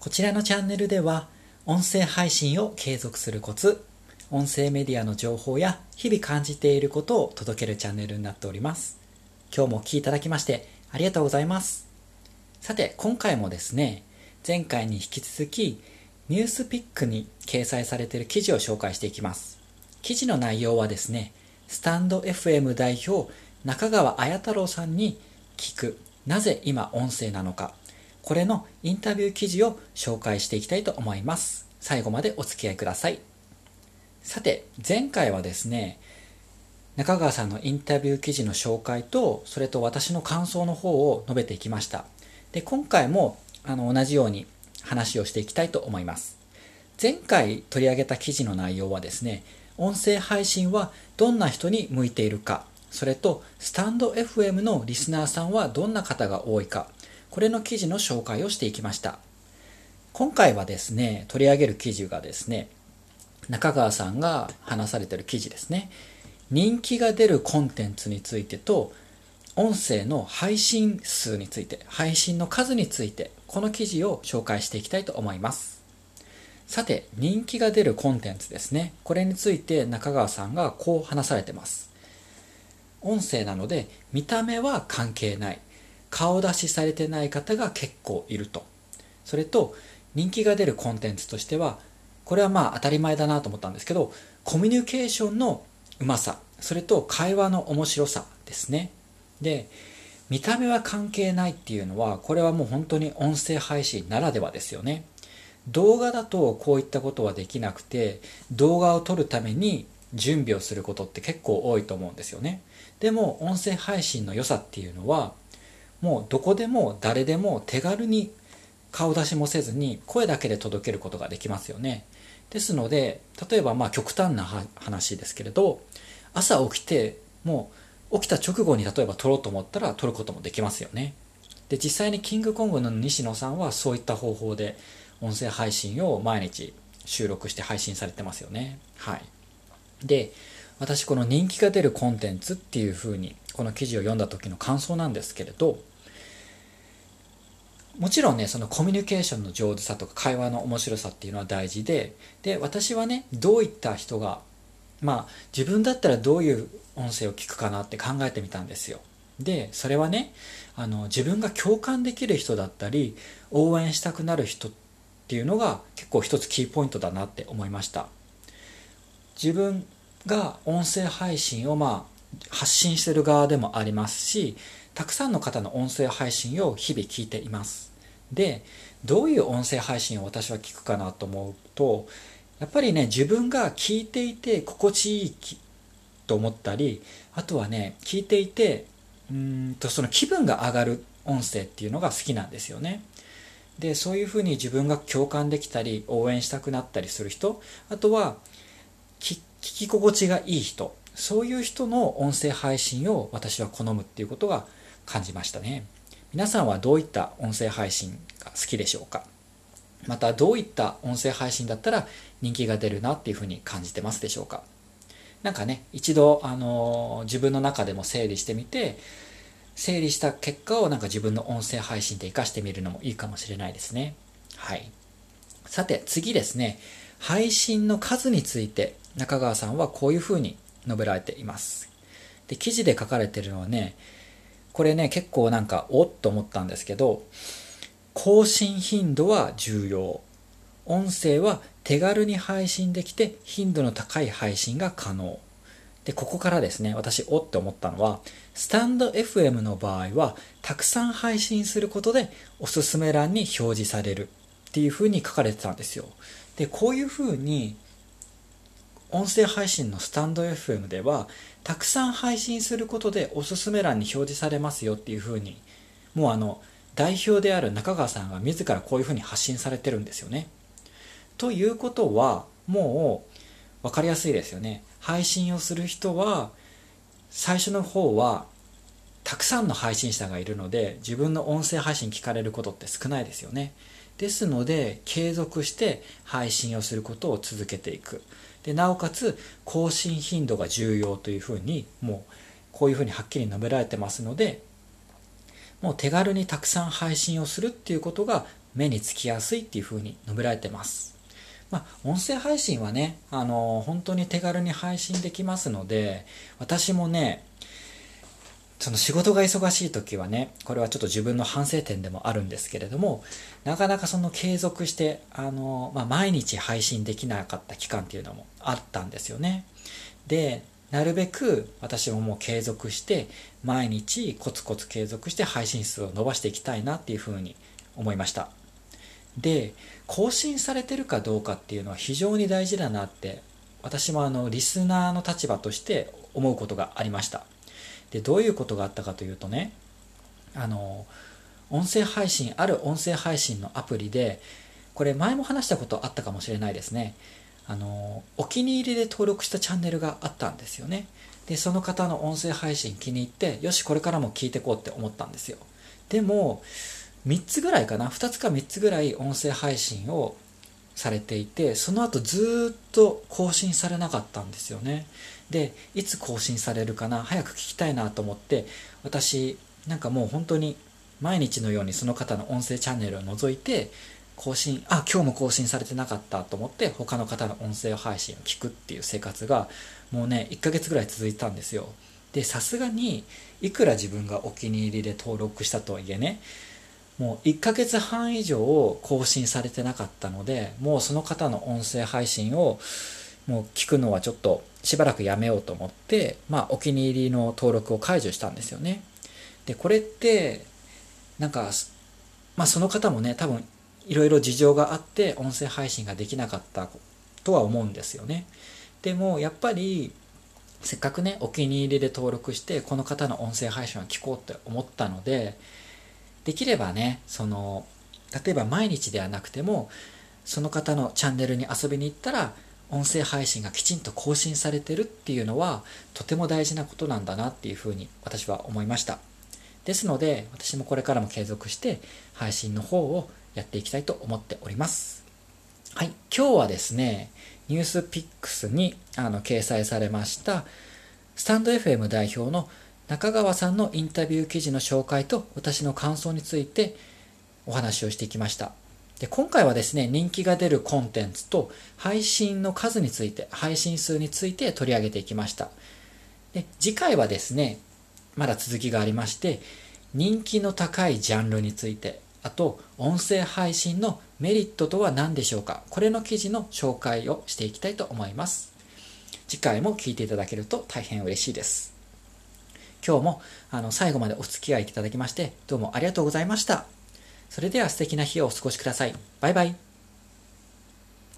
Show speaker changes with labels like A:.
A: こちらのチャンネルでは音声配信を継続するコツ音声メディアの情報や日々感じていることを届けるチャンネルになっております。今日もお聴きいただきましてありがとうございます。さて今回もですね前回に引き続きニュースピックに掲載されている記事を紹介していきます。記事の内容はですねスタンド FM 代表中川綾太郎さんに聞くなぜ今音声なのか。これのインタビュー記事を紹介していきたいと思います。最後までお付き合いください。さて前回はですね中川さんのインタビュー記事の紹介とそれと私の感想の方を述べていきました。で今回もあの同じように話をしていきたいと思います。前回取り上げた記事の内容はですね音声配信はどんな人に向いているかそれとスタンド FM のリスナーさんはどんな方が多いかこれの記事の紹介をしていきました。今回はですね取り上げる記事がですね中川さんが話されている記事ですね。人気が出るコンテンツについてと音声の配信数について配信の数についてこの記事を紹介していきたいと思います。さて人気が出るコンテンツですね。これについて中川さんがこう話されてます。音声なので見た目は関係ない。顔出しされてない方が結構いると。それと人気が出るコンテンツとしてはこれはまあ当たり前だなと思ったんですけどコミュニケーションのうまさそれと会話の面白さですね。で見た目は関係ないっていうのはこれはもう本当に音声配信ならではですよね。動画だとこういったことはできなくて動画を撮るために準備をすることって結構多いと思うんですよね。でも音声配信の良さっていうのはもうどこでも誰でも手軽に顔出しもせずに声だけで届けることができますよね。ですので例えばまあ極端な話ですけれど朝起きてもう起きた直後に例えば撮ろうと思ったら撮ることもできますよね。で実際にキングコングの西野さんはそういった方法で音声配信を毎日収録して配信されてますよね。はい。で私この人気が出るコンテンツっていうふうにこの記事を読んだ時の感想なんですけれどもちろんねそのコミュニケーションの上手さとか会話の面白さっていうのは大事でで私はねどういった人がまあ自分だったらどういう音声を聞くかなって考えてみたんですよ。でそれはねあの自分が共感できる人だったり応援したくなる人っていうのが結構一つキーポイントだなって思いました。自分が音声配信をまあ発信してる側でもありますしたくさんの方の音声配信を日々聞いています。でどういう音声配信を私は聞くかなと思うとやっぱりね自分が聞いていて心地いいと思ったりあとはね聞いていてうんとその気分が上がる音声っていうのが好きなんですよね。でそういうふうに自分が共感できたり応援したくなったりする人あとは聞き心地がいい人そういう人の音声配信を私は好むっていうことが感じましたね。皆さんはどういった音声配信が好きでしょうか？またどういった音声配信だったら人気が出るなっていうふうに感じてますでしょうか？なんかね一度、あの自分の中でも整理してみて整理した結果をなんか自分の音声配信で活かしてみるのもいいかもしれないですね。はい。さて次ですね。配信の数について中川さんはこういうふうに述べられています。で記事で書かれてるのはねこれね結構なんかおっと思ったんですけど更新頻度は重要。音声は手軽に配信できて頻度の高い配信が可能。でここからですね私おって思ったのはスタンド FM の場合はたくさん配信することでおすすめ欄に表示されるっていうふうに書かれてたんですよ。でこういうふうに音声配信のスタンド FM ではたくさん配信することでおすすめ欄に表示されますよっていうふうにもうあの代表である中川さんが自らこういうふうに発信されてるんですよね。ということはもう分かりやすいですよね配信をする人は最初の方はたくさんの配信者がいるので自分の音声配信聞かれることって少ないですよね。ですので継続して配信をすることを続けていく。でなおかつ更新頻度が重要というふうにもうこういうふうにはっきり述べられてますのでもう手軽にたくさん配信をするっていうことが目につきやすいっていうふうに述べられてます。まあ、音声配信はね、あの本当に手軽に配信できますので、私もね、その仕事が忙しい時はね、これはちょっと自分の反省点でもあるんですけれども、なかなかその継続して、あの、まあ、毎日配信できなかった期間っていうのもあったんですよね。で、なるべく私ももう継続して、毎日コツコツ継続して配信数を伸ばしていきたいなっていうふうに思いました。で、更新されてるかどうかっていうのは非常に大事だなって、私もあの、リスナーの立場として思うことがありました。でどういうことがあったかというとねあの音声配信ある音声配信のアプリでこれ前も話したことあったかもしれないですね。あのお気に入りで登録したチャンネルがあったんですよね。でその方の音声配信気に入ってよしこれからも聞いてこうって思ったんですよ。でも3つぐらいかな2つか3つぐらい音声配信をされていてその後ずっと更新されなかったんですよね。でいつ更新されるかな早く聞きたいなと思って私なんかもう本当に毎日のようにその方の音声チャンネルを覗いて更新あ今日も更新されてなかったと思って他の方の音声配信を聞くっていう生活がもうね1ヶ月ぐらい続いたんですよ。でさすがにいくら自分がお気に入りで登録したとはいえねもう1ヶ月半以上更新されてなかったのでもうその方の音声配信をもう聞くのはちょっとしばらくやめようと思って、まあ、お気に入りの登録を解除したんですよね。で、これって、なんか、まあ、その方もね、多分、いろいろ事情があって、音声配信ができなかったとは思うんですよね。でも、やっぱり、せっかくね、お気に入りで登録して、この方の音声配信を聞こうって思ったので、できればね、その、例えば毎日ではなくても、その方のチャンネルに遊びに行ったら、音声配信がきちんと更新されてるっていうのはとても大事なことなんだなっていうふうに私は思いました。ですので私もこれからも継続して配信の方をやっていきたいと思っております。はい今日はですねニュースピックスにあの掲載されましたスタンド FM 代表の中川さんのインタビュー記事の紹介と私の感想についてお話をしてきました。で今回はですね、人気が出るコンテンツと配信の数について、配信数について取り上げていきました。で次回はですね、まだ続きがありまして、人気の高いジャンルについて、あと音声配信のメリットとは何でしょうかこれの記事の紹介をしていきたいと思います。次回も聞いていただけると大変嬉しいです。今日もあの最後までお付き合いいただきましてどうもありがとうございました。それでは素敵な日をお過ごしください。バイバイ。